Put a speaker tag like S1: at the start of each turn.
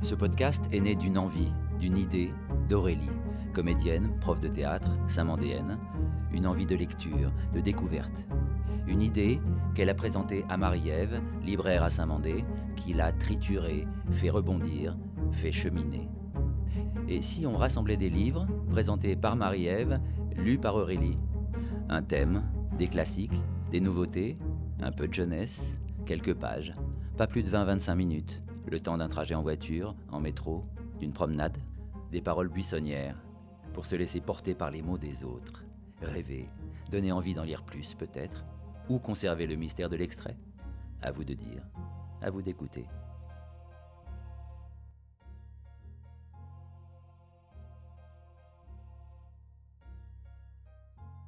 S1: Ce podcast est né d'une envie, d'une idée d'Aurélie, comédienne, prof de théâtre, saint-mandéenne, une envie de lecture, de découverte. Une idée qu'elle a présentée à Marie-Ève, libraire à Saint-Mandé, qui l'a triturée, fait rebondir, fait cheminer. Et si on rassemblait des livres, présentés par Marie-Ève, lus par Aurélie? Un thème, des classiques, des nouveautés, un peu de jeunesse, quelques pages, pas plus de 20-25 minutes, le temps d'un trajet en voiture, en métro, d'une promenade, des paroles buissonnières, pour se laisser porter par les mots des autres, rêver, donner envie d'en lire plus peut-être, ou conserver le mystère de l'extrait À vous de dire, à vous d'écouter.